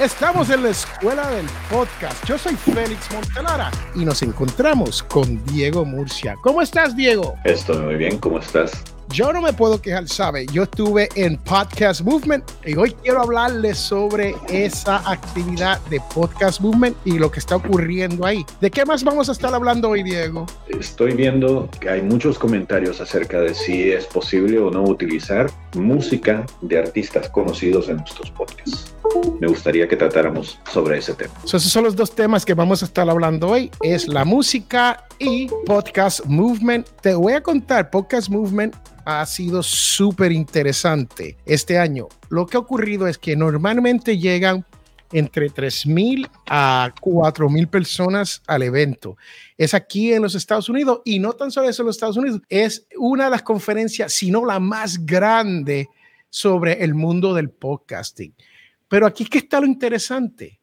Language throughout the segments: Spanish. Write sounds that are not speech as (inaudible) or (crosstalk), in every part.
Estamos en la escuela del podcast. Yo soy Félix Montelara y nos encontramos con Diego Murcia. ¿Cómo estás, Diego? Estoy muy bien, ¿cómo estás? Yo no me puedo quejar, ¿sabe? Yo estuve en Podcast Movement y hoy quiero hablarles sobre esa actividad de Podcast Movement y lo que está ocurriendo ahí. ¿De qué más vamos a estar hablando hoy, Diego? Estoy viendo que hay muchos comentarios acerca de si es posible o no utilizar música de artistas conocidos en nuestros podcasts. Me gustaría que tratáramos sobre ese tema. esos son los dos temas que vamos a estar hablando hoy. Es la música y Podcast Movement. Te voy a contar, Podcast Movement ha sido súper interesante este año. Lo que ha ocurrido es que normalmente llegan entre 3.000 a 4.000 personas al evento. Es aquí en los Estados Unidos y no tan solo eso en los Estados Unidos, es una de las conferencias, sino la más grande sobre el mundo del podcasting. Pero aquí es que está lo interesante.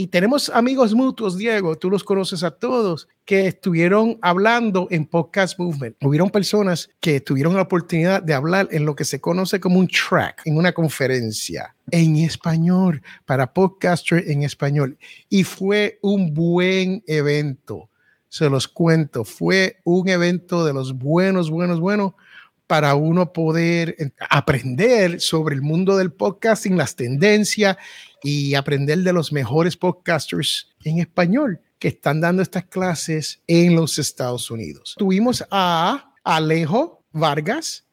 Y tenemos amigos mutuos, Diego, tú los conoces a todos, que estuvieron hablando en Podcast Movement. Hubieron personas que tuvieron la oportunidad de hablar en lo que se conoce como un track, en una conferencia en español, para podcaster en español. Y fue un buen evento. Se los cuento, fue un evento de los buenos, buenos, buenos para uno poder aprender sobre el mundo del podcasting, las tendencias y aprender de los mejores podcasters en español que están dando estas clases en los Estados Unidos. Tuvimos a Alejo Vargas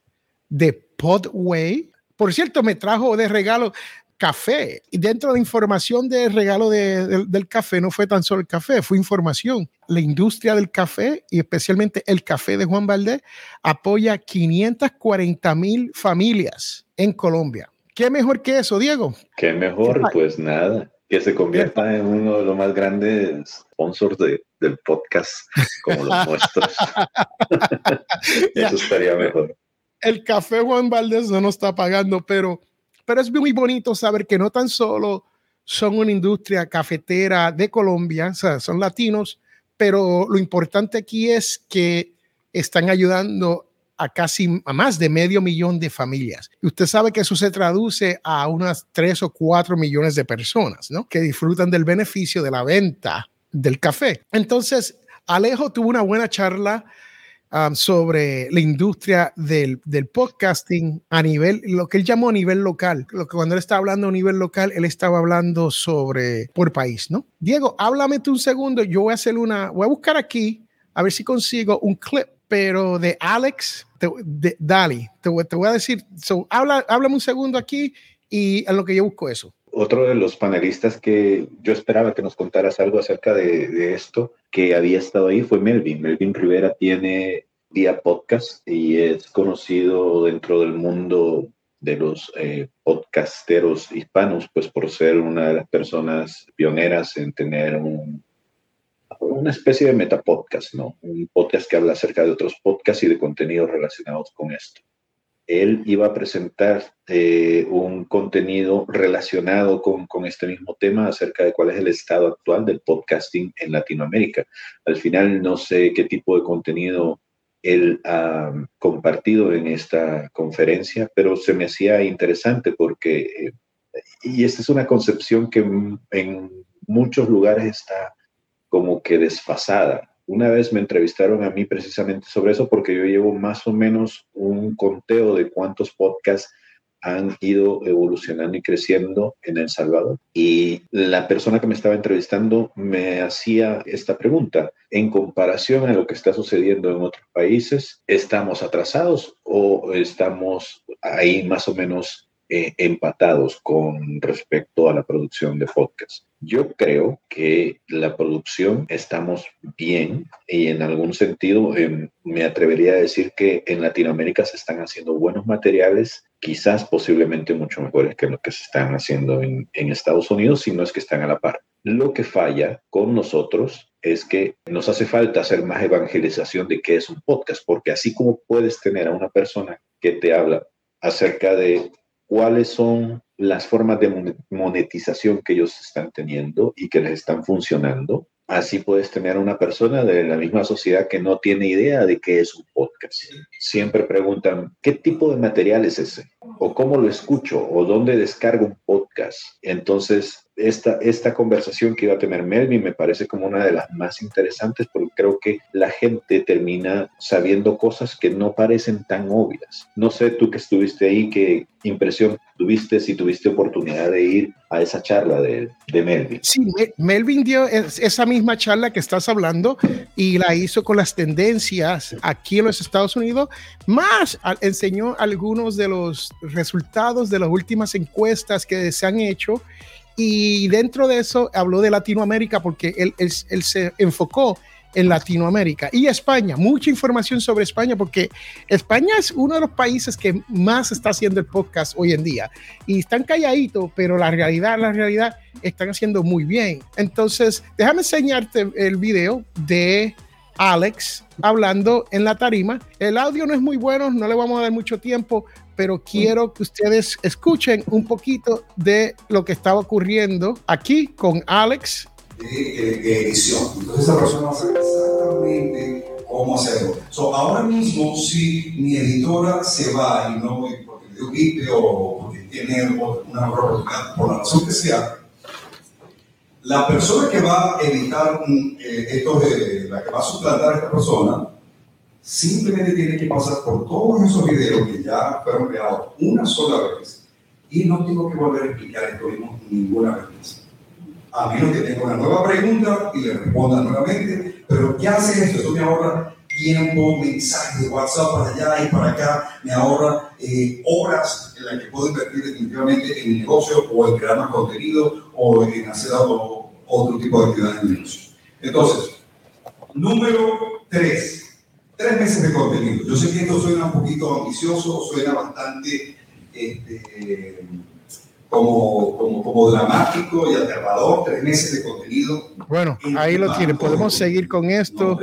de Podway. Por cierto, me trajo de regalo café. Y dentro de la información del regalo del café, no fue tan solo el café, fue información. La industria del café y especialmente el café de Juan Valdés apoya 540 mil familias en Colombia. ¿Qué mejor que eso, Diego? ¿Qué mejor? Pues nada, que se convierta en uno de los más grandes sponsors del podcast como los (laughs) nuestros. eso estaría mejor. El café Juan Valdés no nos está pagando, pero pero es muy bonito saber que no tan solo son una industria cafetera de Colombia, o sea, son latinos, pero lo importante aquí es que están ayudando a casi a más de medio millón de familias. Y usted sabe que eso se traduce a unas tres o cuatro millones de personas, ¿no? Que disfrutan del beneficio de la venta del café. Entonces, Alejo tuvo una buena charla Um, sobre la industria del, del, podcasting a nivel, lo que él llamó a nivel local. Lo que cuando él estaba hablando a nivel local, él estaba hablando sobre por país, ¿no? Diego, háblame un segundo. Yo voy a hacer una, voy a buscar aquí a ver si consigo un clip, pero de Alex, de, Dali. Te, voy a decir, so, habla, háblame un segundo aquí y en lo que yo busco eso otro de los panelistas que yo esperaba que nos contaras algo acerca de, esto, que había estado ahí, fue Melvin. Melvin Rivera tiene vía podcast y es conocido dentro del mundo de los eh, podcasteros hispanos, pues por ser una de las personas pioneras en tener una especie de metapodcast, ¿no? Un podcast que habla acerca de otros podcasts y de contenidos relacionados con esto él iba a presentar eh, un contenido relacionado con, este mismo tema acerca de cuál es el estado actual del podcasting en Latinoamérica. Al final no sé qué tipo de contenido él ha compartido en esta conferencia, pero se me hacía interesante porque, eh, y esta es una concepción que en muchos lugares está como que desfasada una vez me entrevistaron a mí precisamente sobre eso porque yo llevo más o menos un conteo de cuántos podcasts han ido evolucionando y creciendo en El Salvador. Y la persona que me estaba entrevistando me hacía esta pregunta. En comparación a lo que está sucediendo en otros países, ¿estamos atrasados o estamos ahí más o menos eh, empatados con respecto a la producción de podcasts? Yo creo que la producción estamos bien y en algún sentido em, me atrevería a decir que en Latinoamérica se están haciendo buenos materiales, quizás posiblemente mucho mejores que lo que se están haciendo en, en Estados Unidos, si no es que están a la par. Lo que falla con nosotros es que nos hace falta hacer más evangelización de qué es un podcast, porque así como puedes tener a una persona que te habla acerca de cuáles son las formas de monetización que ellos están teniendo y que les están funcionando. Así puedes tener una persona de la misma sociedad que no tiene idea de qué es un podcast. Siempre preguntan, ¿qué tipo de material es ese? ¿O cómo lo escucho? ¿O dónde descargo un podcast? Entonces, esta, esta conversación que iba a tener Melvin me parece como una de las más interesantes porque creo que la gente termina sabiendo cosas que no parecen tan obvias. No sé tú que estuviste ahí, qué impresión tuviste si tuviste oportunidad de ir a esa charla de, de Melvin. Sí, Melvin dio esa misma charla que estás hablando y la hizo con las tendencias aquí en los Estados Unidos, más enseñó algunos de los resultados de las últimas encuestas que se han hecho y dentro de eso habló de Latinoamérica porque él, él, se enfocó en Latinoamérica y España. Mucha información sobre España porque España es uno de los países que más está haciendo el podcast hoy en día. Y están calladitos, pero la realidad, la realidad, están haciendo muy bien. Entonces, déjame enseñarte el video de Alex hablando en la tarima. El audio no es muy bueno, no le vamos a dar mucho tiempo, pero quiero que ustedes escuchen un poquito de lo que estaba ocurriendo aquí con Alex. De, edición. Entonces esa persona va a saber exactamente cómo hacerlo. ahora mismo, si mi editora se va y no porque dio gripe o porque tiene una oportunidad, por la razón que sea, la persona que va a editar eh, esto de la que va a suplantar a esta persona simplemente tiene que pasar por todos esos videos que ya fueron creados una sola vez y no tengo que volver a explicar esto ninguna vez. A menos que tenga una nueva pregunta y le responda nuevamente, pero ¿qué hace esto? Esto me ahorra tiempo, mensajes de WhatsApp para allá y para acá, me ahorra eh, horas en las que puedo invertir definitivamente en mi negocio o en crear más contenido o en hacer otro, tipo de actividades en negocio. Entonces, número tres tres meses de contenido. Yo sé que esto suena un poquito ambicioso, suena bastante este, como, como, como, dramático y aterrador, tres meses de contenido. Bueno, ahí lo tiene. Podemos seguir con esto.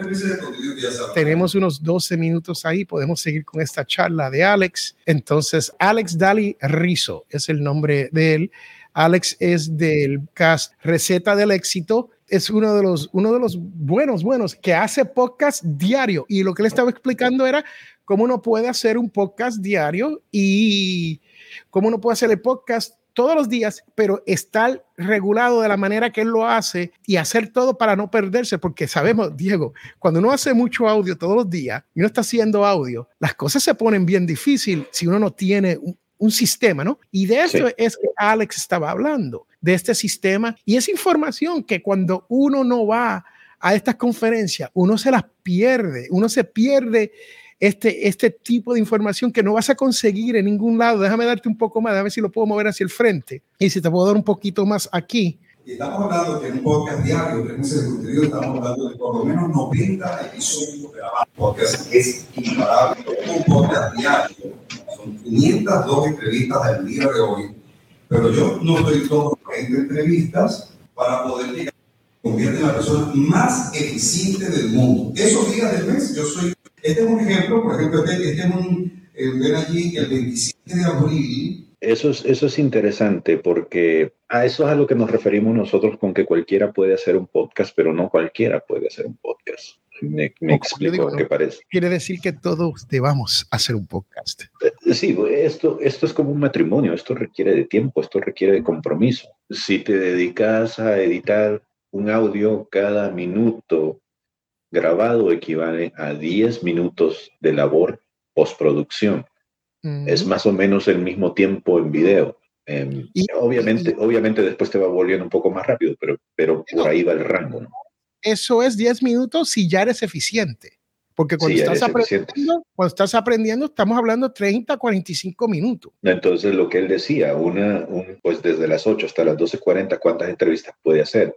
Tenemos unos 12 minutos ahí, podemos seguir con esta charla de Alex. Entonces, Alex Dali Rizo es el nombre de él. Alex es del cast Receta del Éxito es uno de los, uno de los buenos, buenos, que hace podcast diario. Y lo que le estaba explicando era cómo uno puede hacer un podcast diario y cómo uno puede hacer el podcast todos los días, pero estar regulado de la manera que él lo hace y hacer todo para no perderse, porque sabemos, Diego, cuando uno hace mucho audio todos los días y uno está haciendo audio, las cosas se ponen bien difícil si uno no tiene un, un sistema, ¿no? Y de eso es que Alex estaba hablando, de este sistema y esa información que cuando uno no va a estas conferencias, uno se las pierde, uno se pierde este, este tipo de información que no vas a conseguir en ningún lado. Déjame darte un poco más, a ver si lo puedo mover hacia el frente y si te puedo dar un poquito más aquí. Y estamos hablando de un podcast diario, tres meses de contenido, estamos hablando de por lo menos 90 episodios grabados. Podcast es imparable. Un podcast diario son 502 entrevistas al día de hoy, pero yo no estoy todo en entrevistas para poder llegar convierte en la persona más eficiente del mundo. Esos días del mes, yo soy, este es un ejemplo, por ejemplo, este, este es un, eh, ven allí el 27 de abril. Eso es, eso es interesante porque a eso es a lo que nos referimos nosotros con que cualquiera puede hacer un podcast, pero no cualquiera puede hacer un podcast. Me, explico qué parece. Quiere decir que todos debamos hacer un podcast. Eh, sí, esto, esto es como un matrimonio, esto requiere de tiempo, esto requiere de compromiso. Si te dedicas a editar un audio cada minuto grabado equivale a 10 minutos de labor postproducción. Es más o menos el mismo tiempo en video. Em, y, obviamente, obviamente después te va volviendo un poco más rápido, pero, pero por ahí va el rango. ¿no? eso es 10 minutos si ya eres eficiente. Porque cuando, estás aprendiendo, cuando estás aprendiendo, estamos hablando 30, 45 minutos. Entonces, lo que él decía, una, pues desde las 8 hasta las 12.40, ¿cuántas entrevistas puede hacer?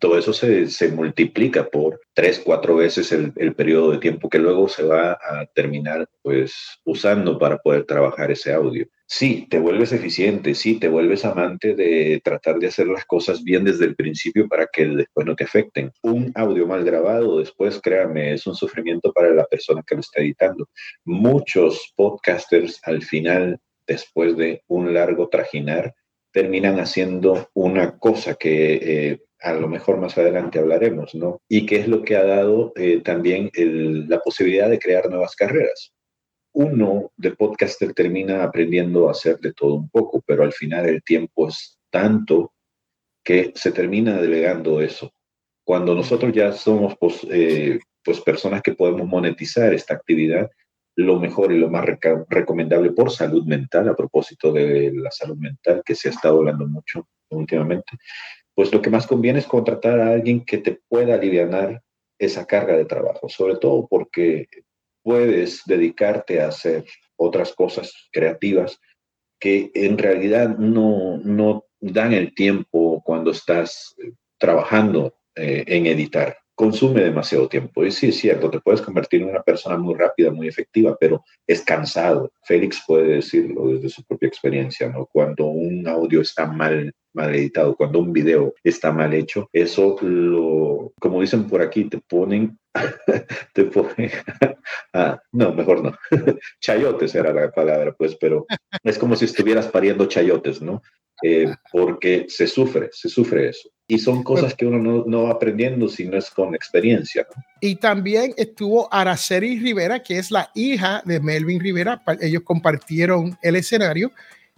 Todo eso se, se, multiplica por tres, cuatro veces el, el, periodo de tiempo que luego se va a terminar pues usando para poder trabajar ese audio. Sí, te vuelves eficiente, sí, te vuelves amante de tratar de hacer las cosas bien desde el principio para que después no te afecten. Un audio mal grabado después, créame, es un sufrimiento para la persona que lo está editando. Muchos podcasters al final, después de un largo trajinar, terminan haciendo una cosa que eh, a lo mejor más adelante hablaremos, ¿no? Y que es lo que ha dado eh, también la posibilidad de crear nuevas carreras. Uno de podcaster termina aprendiendo a hacer de todo un poco, pero al final el tiempo es tanto que se termina delegando eso. Cuando nosotros ya somos pues, eh, pues personas que podemos monetizar esta actividad, lo mejor y lo más recomendable por salud mental, a propósito de la salud mental que se ha estado hablando mucho últimamente, pues lo que más conviene es contratar a alguien que te pueda aliviar esa carga de trabajo, sobre todo porque puedes dedicarte a hacer otras cosas creativas que en realidad no, no dan el tiempo cuando estás eh, trabajando eh, en editar consume demasiado tiempo. Y sí, es cierto, te puedes convertir en una persona muy rápida, muy efectiva, pero es cansado. Félix puede decirlo desde su propia experiencia, ¿no? Cuando un audio está mal, mal editado, cuando un video está mal hecho, eso lo, como dicen por aquí, te ponen, (laughs) te ponen, (laughs) ah, no, mejor no, (laughs) chayotes era la palabra, pues, pero es como si estuvieras pariendo chayotes, ¿no? Eh, porque se sufre, se sufre eso. Y son cosas que uno no, va aprendiendo si no es con experiencia. Y también estuvo Araceli Rivera, que es la hija de Melvin Rivera. Ellos compartieron el escenario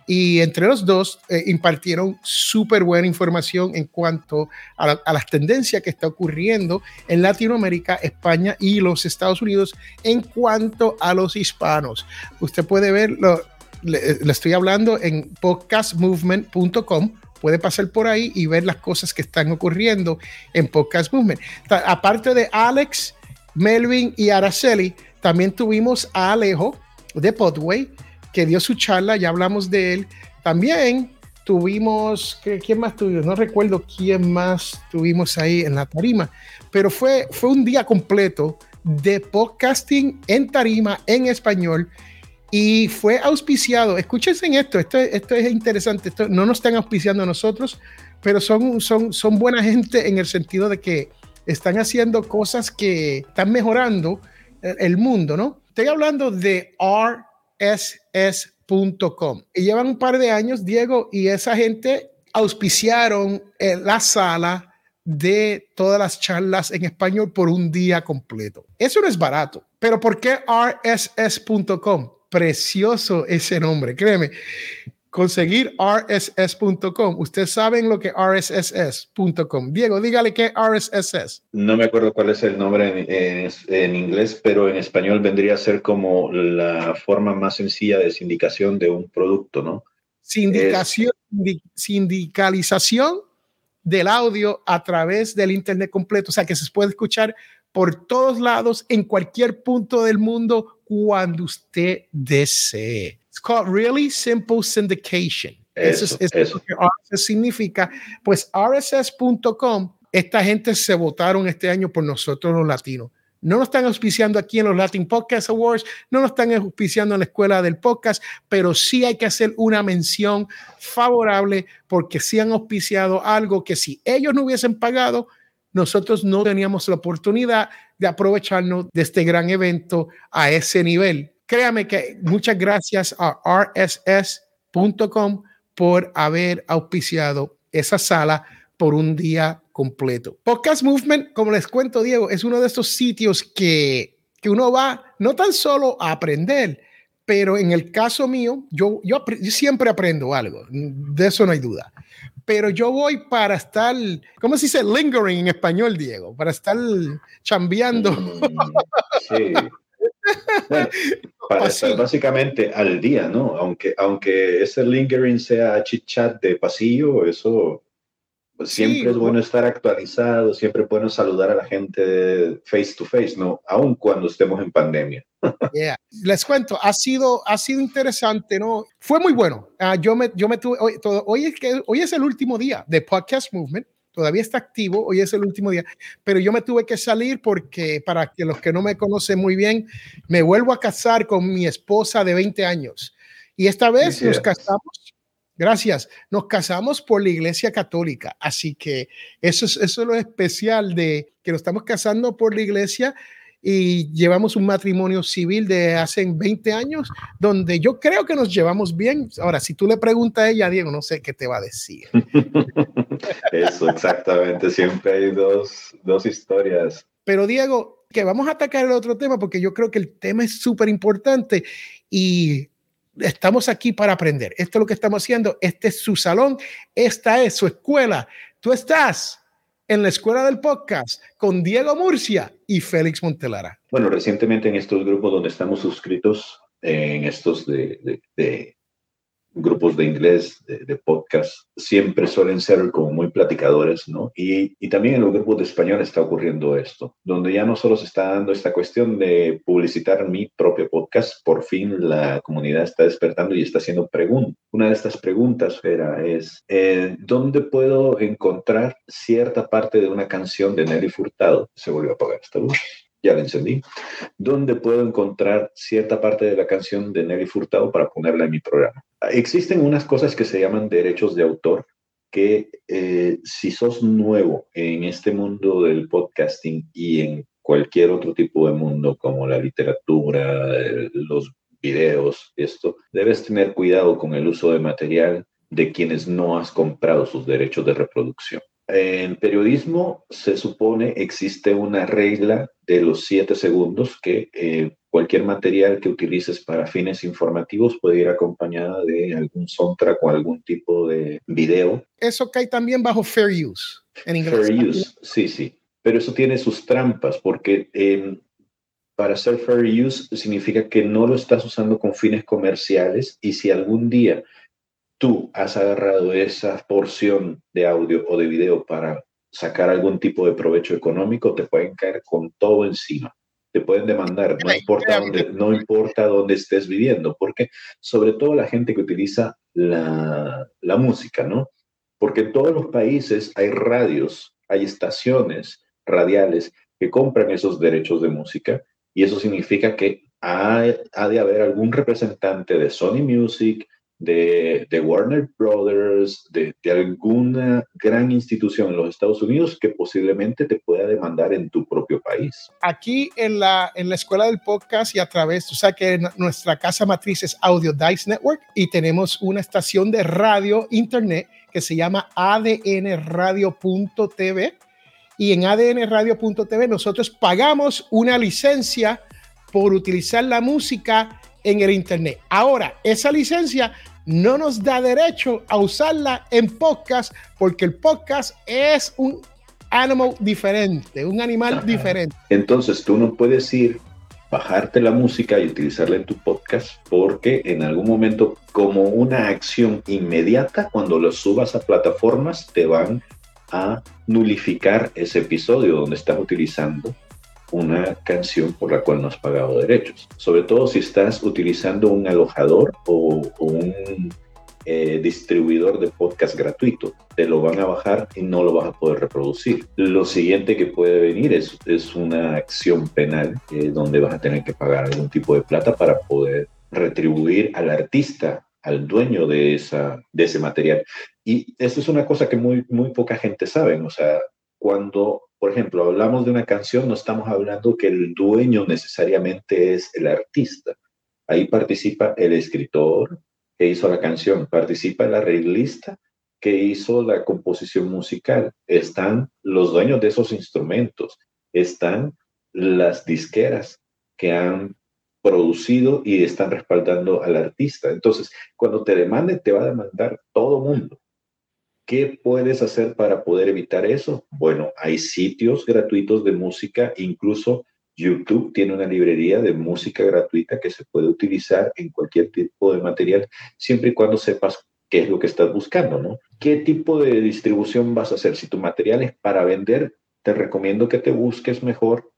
y entre los dos eh, impartieron súper buena información en cuanto a, las tendencias que está ocurriendo en Latinoamérica, España y los Estados Unidos en cuanto a los hispanos. Usted puede verlo, le, estoy hablando en podcastmovement.com puede pasar por ahí y ver las cosas que están ocurriendo en Podcast Movement. Aparte de Alex, Melvin y Araceli, también tuvimos a Alejo de Podway, que dio su charla, ya hablamos de él. También tuvimos, ¿quién más tuvimos? No recuerdo quién más tuvimos ahí en la tarima, pero fue, fue un día completo de podcasting en tarima en español y fue auspiciado. Escúchense en esto, esto, esto es interesante. Esto, no nos están auspiciando a nosotros, pero son, son, son buena gente en el sentido de que están haciendo cosas que están mejorando el mundo, ¿no? Estoy hablando de rss.com y llevan un par de años, Diego, y esa gente auspiciaron eh, la sala de todas las charlas en español por un día completo. Eso no es barato, pero ¿por qué rss.com? Precioso ese nombre, créeme. Conseguir rss.com. Ustedes saben lo que rss.com. Diego, dígale qué RSS No me acuerdo cuál es el nombre en, inglés, pero en español vendría a ser como la forma más sencilla de sindicación de un producto, ¿no? Sindicación, sindicalización del audio a través del Internet completo, o sea que se puede escuchar por todos lados, en cualquier punto del mundo, cuando usted desee. It's called Really Simple Syndication. Eso, es, lo que RSS significa. Pues RSS.com, esta gente se votaron este año por nosotros los latinos. No nos están auspiciando aquí en los Latin Podcast Awards, no nos están auspiciando en la escuela del podcast, pero sí hay que hacer una mención favorable porque sí han auspiciado algo que si ellos no hubiesen pagado, nosotros no teníamos la oportunidad de aprovecharnos de este gran evento a ese nivel. Créame que muchas gracias a rss.com por haber auspiciado esa sala por un día completo. Podcast Movement, como les cuento, Diego, es uno de estos sitios que, que uno va no tan solo a aprender, pero en el caso mío, yo, yo, yo siempre aprendo algo, de eso no hay duda pero yo voy para estar, ¿cómo se dice? Lingering en español, Diego, para estar chambeando. Mm, sí. (laughs) para estar básicamente al día, ¿no? Aunque, aunque ese lingering sea chit chat de pasillo, eso pues, siempre es bueno estar actualizado, siempre es bueno saludar a la gente face to face, ¿no? Aun cuando estemos en pandemia. (laughs) Les cuento, ha sido, ha sido interesante, ¿no? Fue muy bueno. Uh, yo, me, yo me tuve, hoy, todo, hoy, es que, hoy es el último día de Podcast Movement, todavía está activo, hoy es el último día, pero yo me tuve que salir porque para que los que no me conocen muy bien, me vuelvo a casar con mi esposa de 20 años. Y esta vez nos casamos Gracias. Nos casamos por la Iglesia Católica, así que eso es, eso es lo especial de que nos estamos casando por la Iglesia y llevamos un matrimonio civil de hace 20 años, donde yo creo que nos llevamos bien. Ahora, si tú le preguntas a ella, Diego, no sé qué te va a decir. (laughs) Eso, exactamente. Siempre hay dos, dos historias. Pero Diego, que vamos a atacar el otro tema porque yo creo que el tema es súper importante y estamos aquí para aprender. Esto es lo que estamos haciendo. Este es su salón. Esta es su escuela. Tú estás en la escuela del podcast con Diego Murcia y Félix Montelara. Bueno, recientemente en estos grupos donde estamos suscritos, en estos de, grupos de inglés, de, podcast, siempre suelen ser como muy platicadores, ¿no? Y, y, también en los grupos de español está ocurriendo esto, donde ya no solo se está dando esta cuestión de publicitar mi propio podcast, por fin la comunidad está despertando y está haciendo preguntas. Una de estas preguntas era, es, eh, ¿dónde puedo encontrar cierta parte de una canción de Nelly Furtado? Se volvió a apagar esta luz ya la encendí, ¿Dónde puedo encontrar cierta parte de la canción de Nelly Furtado para ponerla en mi programa. Existen unas cosas que se llaman derechos de autor que eh, si sos nuevo en este mundo del podcasting y en cualquier otro tipo de mundo como la literatura, los videos, esto, debes tener cuidado con el uso de material de quienes no has comprado sus derechos de reproducción. En periodismo se supone existe una regla de los siete segundos que eh, cualquier material que utilices para fines informativos puede ir acompañada de algún soundtrack o algún tipo de video. Eso cae también bajo fair use en inglés. Fair use, sí, sí. Pero eso tiene sus trampas porque em, para ser fair use significa que no lo estás usando con fines comerciales y si algún día tú has agarrado esa porción de audio o de video para sacar algún tipo de provecho económico, te pueden caer con todo encima. Te pueden demandar, no importa dónde, no importa dónde estés viviendo, porque sobre todo la gente que utiliza la, la música, ¿no? Porque en todos los países hay radios, hay estaciones radiales que compran esos derechos de música y eso significa que ha, ha de haber algún representante de Sony Music, de, Warner Brothers, de, alguna gran institución en los Estados Unidos que posiblemente te pueda demandar en tu propio país. Aquí en la, en la escuela del podcast y a través, tú sabes que nuestra casa matriz es Audio Dice Network y tenemos una estación de radio internet que se llama adnradio.tv y en adnradio.tv nosotros pagamos una licencia por utilizar la música en el Internet. Ahora, esa licencia no nos da derecho a usarla en podcast porque el podcast es un animal diferente, un animal diferente. Entonces tú no puedes ir, bajarte la música y utilizarla en tu podcast porque en algún momento como una acción inmediata, cuando lo subas a plataformas, te van a nulificar ese episodio donde estás utilizando una canción por la cual no has pagado derechos. Sobre todo si estás utilizando un alojador o, un eh, distribuidor de podcast gratuito. Te lo van a bajar y no lo vas a poder reproducir. Lo siguiente que puede venir es, una acción penal eh, donde vas a tener que pagar algún tipo de plata para poder retribuir al artista al dueño de, esa, de ese material. Y esto es una cosa que muy, muy poca gente sabe. O sea, cuando por ejemplo, hablamos de una canción, no estamos hablando que el dueño necesariamente es el artista. Ahí participa el escritor que hizo la canción, participa el arreglista que hizo la composición musical, están los dueños de esos instrumentos, están las disqueras que han producido y están respaldando al artista. Entonces, cuando te demande, te va a demandar todo mundo. ¿Qué puedes hacer para poder evitar eso? Bueno, hay sitios gratuitos de música, incluso YouTube tiene una librería de música gratuita que se puede utilizar en cualquier tipo de material, siempre y cuando sepas qué es lo que estás buscando, ¿no? ¿Qué tipo de distribución vas a hacer? Si tu material es para vender, te recomiendo que te busques mejor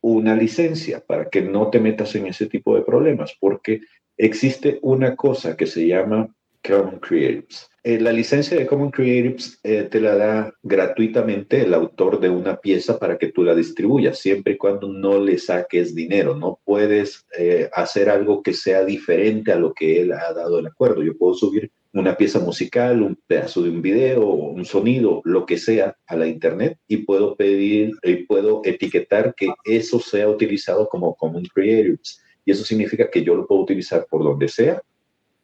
una licencia para que no te metas en ese tipo de problemas, porque existe una cosa que se llama Common Creatives eh, la licencia de Common Creatives eh, te la da gratuitamente el autor de una pieza para que tú la distribuyas, siempre y cuando no le saques dinero. No puedes eh, hacer algo que sea diferente a lo que él ha dado el acuerdo. Yo puedo subir una pieza musical, un pedazo de un video, un sonido, lo que sea, a la internet y puedo pedir y puedo etiquetar que eso sea utilizado como Common Creatives. Y eso significa que yo lo puedo utilizar por donde sea,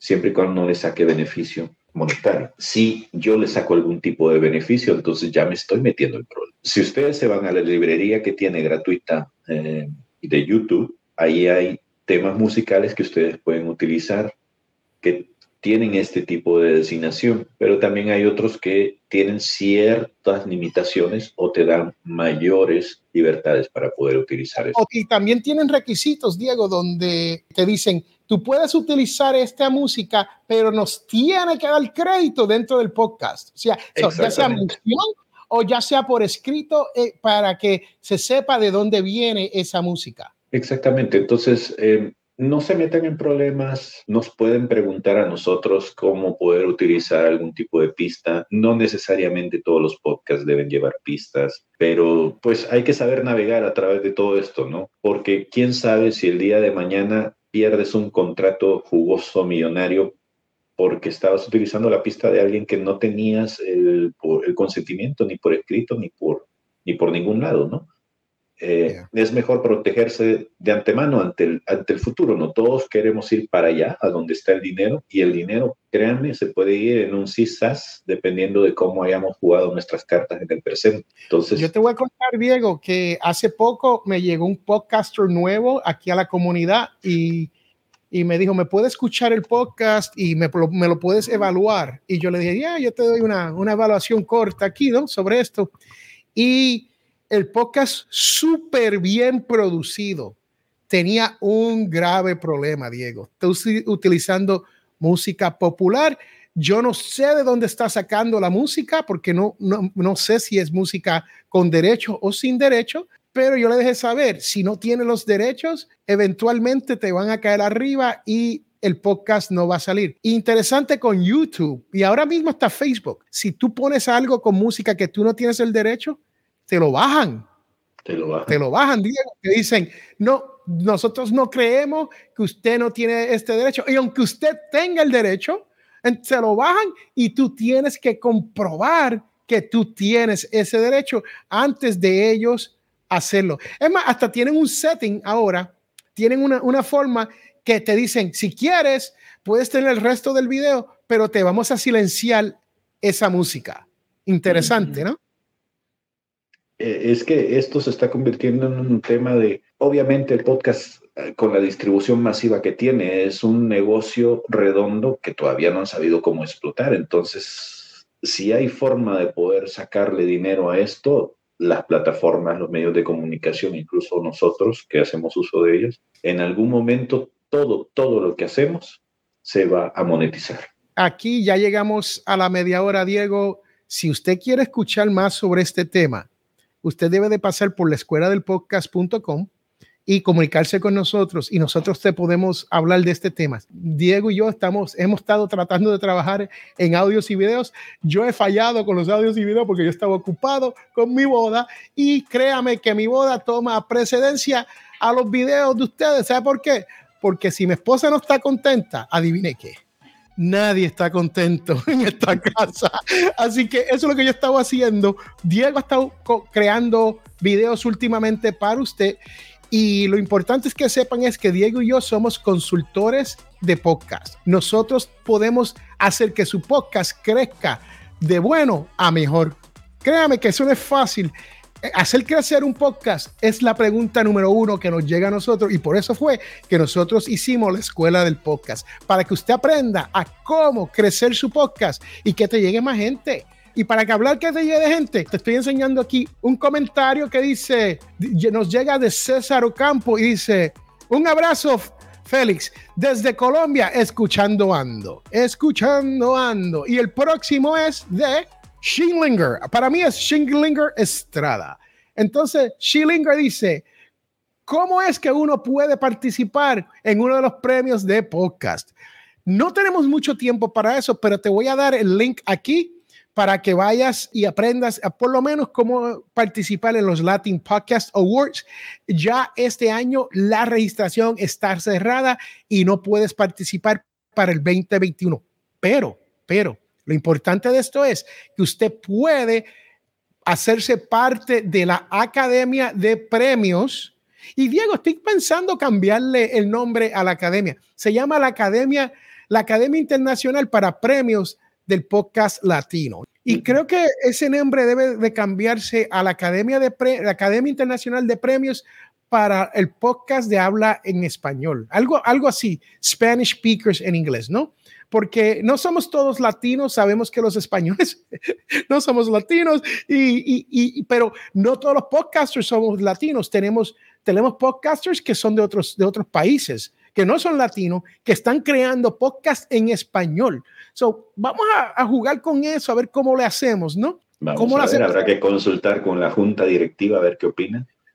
siempre y cuando no le saque beneficio monetario. Si yo le saco algún tipo de beneficio, entonces ya me estoy metiendo en problema. Si ustedes se van a la librería que tiene gratuita eh, de YouTube, ahí hay temas musicales que ustedes pueden utilizar tienen este tipo de designación, pero también hay otros que tienen ciertas limitaciones o te dan mayores libertades para poder utilizar eso. Y también tienen requisitos, Diego, donde te dicen, tú puedes utilizar esta música, pero nos tiene que dar crédito dentro del podcast. O sea, ya sea mención o ya sea por escrito eh, para que se sepa de dónde viene esa música. Exactamente. Entonces, eh, no se meten en problemas, nos pueden preguntar a nosotros cómo poder utilizar algún tipo de pista. No necesariamente todos los podcasts deben llevar pistas, pero pues hay que saber navegar a través de todo esto, ¿no? Porque quién sabe si el día de mañana pierdes un contrato jugoso millonario porque estabas utilizando la pista de alguien que no tenías el, el consentimiento ni por escrito ni por, ni por ningún lado, ¿no? Eh, es mejor protegerse de antemano ante el, ante el futuro. No todos queremos ir para allá, a donde está el dinero, y el dinero, créanme, se puede ir en un CISAS dependiendo de cómo hayamos jugado nuestras cartas en el presente. Entonces, yo te voy a contar, Diego, que hace poco me llegó un podcaster nuevo aquí a la comunidad y, y me dijo, ¿me puedes escuchar el podcast y me, me lo puedes evaluar? Y yo le dije, ya, yo te doy una, una evaluación corta aquí, ¿no? Sobre esto. Y el podcast súper bien producido tenía un grave problema, Diego. Estoy utilizando música popular. Yo no sé de dónde está sacando la música porque no, no, sé si es música con derecho o sin derecho, pero yo le dejé saber, si no tiene los derechos, eventualmente te van a caer arriba y el podcast no va a salir. Interesante con YouTube y ahora mismo está Facebook. Si tú pones algo con música que tú no tienes el derecho, te lo bajan. Te lo bajan. Te lo bajan, Diego. Te dicen, no, nosotros no creemos que usted no tiene este derecho. Y aunque usted tenga el derecho, se lo bajan y tú tienes que comprobar que tú tienes ese derecho antes de ellos hacerlo. Es más, hasta tienen un setting ahora, tienen una, una forma que te dicen, si quieres, puedes tener el resto del video, pero te vamos a silenciar esa música. Interesante, ¿no? Eh, es que esto se está convirtiendo en un tema de, obviamente el podcast eh, con la distribución masiva que tiene es un negocio redondo que todavía no han sabido cómo explotar. Entonces, si hay forma de poder sacarle dinero a esto, las plataformas, los medios de comunicación, incluso nosotros que hacemos uso de ellas, en algún momento todo, todo lo que hacemos se va a monetizar. Aquí ya llegamos a la media hora, Diego. Si usted quiere escuchar más sobre este tema, usted debe de pasar por la escuela del podcast.com y comunicarse con nosotros y nosotros te podemos hablar de este tema. Diego y yo estamos, hemos estado tratando de trabajar en audios y videos. Yo he fallado con los audios y videos porque yo estaba ocupado con mi boda y créame que mi boda toma precedencia a los videos de ustedes. ¿Sabe por qué? Porque si mi esposa no está contenta, adivine qué nadie está contento (laughs) en esta casa. Así que eso es lo que yo estaba haciendo. Diego ha estado creando videos últimamente para usted. Y lo importante es que sepan es que Diego y yo somos consultores de podcast. Nosotros podemos hacer que su podcast crezca de bueno a mejor. Créame que eso no es fácil hacer crecer un podcast es la pregunta número uno que nos llega a nosotros y por eso fue que nosotros hicimos la escuela del podcast, para que usted aprenda a cómo crecer su podcast y que te llegue más gente. Y para que hablar que te llegue de gente, te estoy enseñando aquí un comentario que dice, nos llega de César Ocampo y dice, un abrazo Félix, desde Colombia, escuchando ando, escuchando ando. Y el próximo es de Schillinger. Para mí es Schillinger Estrada. Entonces, Schillinger dice, ¿cómo es que uno puede participar en uno de los premios de podcast? No tenemos mucho tiempo para eso, pero te voy a dar el link aquí para que vayas y aprendas a por lo menos cómo participar en los Latin Podcast Awards. Ya este año la registración está cerrada y no puedes participar para el 2021. Pero, pero, lo importante de esto es que usted puede hacerse parte de la Academia de Premios. Y Diego, estoy pensando cambiarle el nombre a la academia. Se llama la Academia, la Academia Internacional para Premios del Podcast Latino. Y creo que ese nombre debe de cambiarse a la Academia, de la Academia Internacional de Premios para el podcast de habla en español, algo, algo así, Spanish speakers en inglés, ¿no? Porque no somos todos latinos, sabemos que los españoles (laughs) no somos latinos, y, y, pero no todos los podcasters somos latinos, tenemos, tenemos podcasters que son de otros, de otros países que no son latinos, que están creando podcast en español. So, vamos a, jugar con eso, a ver cómo le hacemos, ¿no? Vamos a ver, habrá que consultar con la junta directiva a ver qué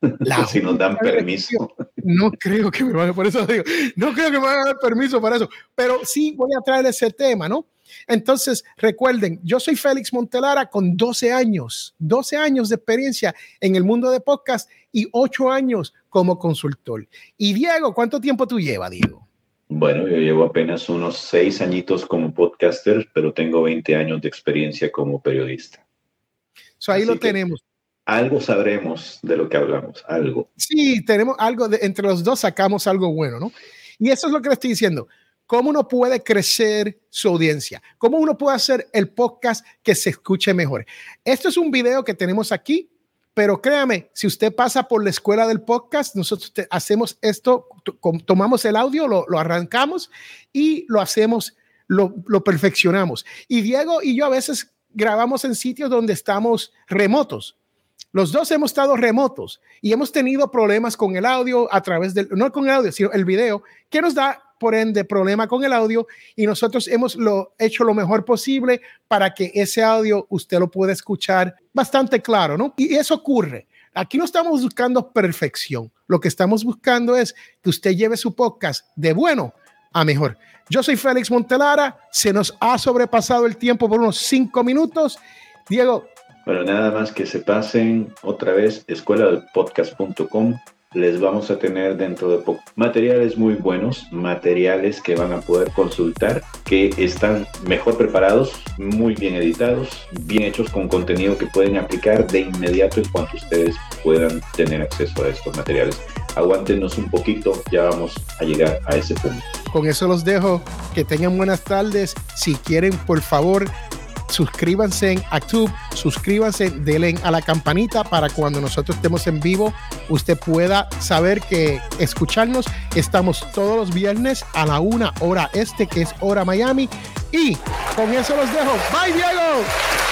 (laughs) si nos dan permiso. No creo que me van a, por eso digo, no creo que me van a dar permiso para eso, pero sí voy a traer ese tema, ¿no? Entonces, recuerden, yo soy Félix Montelara con 12 años, 12 años de experiencia en el mundo de podcast y 8 años como consultor. Y Diego, ¿cuánto tiempo tú llevas, Diego? Bueno, yo llevo apenas unos 6 añitos como podcaster, pero tengo 20 años de experiencia como periodista. So, ahí lo tenemos. Algo sabremos de lo que hablamos, algo. Sí, tenemos algo, de, entre los dos sacamos algo bueno, ¿no? Y eso es lo que le estoy diciendo cómo uno puede crecer su audiencia, cómo uno puede hacer el podcast que se escuche mejor. Esto es un video que tenemos aquí, pero créame, si usted pasa por la escuela del podcast, nosotros hacemos esto, tomamos el audio, lo, arrancamos y lo hacemos, lo, lo perfeccionamos. Y Diego y yo a veces grabamos en sitios donde estamos remotos. Los dos hemos estado remotos y hemos tenido problemas con el audio a través del, no con el audio, sino el video, que nos da por ende problema con el audio y nosotros hemos lo, hecho lo mejor posible para que ese audio usted lo pueda escuchar bastante claro, ¿no? Y eso ocurre. Aquí no estamos buscando perfección. Lo que estamos buscando es que usted lleve su podcast de bueno a mejor. Yo soy Félix Montelara. Se nos ha sobrepasado el tiempo por unos cinco minutos. Diego. Bueno, nada más que se pasen otra vez escuela podcast.com les vamos a tener dentro de poco materiales muy buenos, materiales que van a poder consultar, que están mejor preparados, muy bien editados, bien hechos con contenido que pueden aplicar de inmediato en cuanto ustedes puedan tener acceso a estos materiales. Aguántenos un poquito, ya vamos a llegar a ese punto. Con eso los dejo, que tengan buenas tardes. Si quieren, por favor, suscríbanse en YouTube, suscríbanse, denle a la campanita para cuando nosotros estemos en vivo, usted pueda saber que escucharnos. Estamos todos los viernes a la una hora este, que es hora Miami. Y con eso los dejo. Bye, Diego.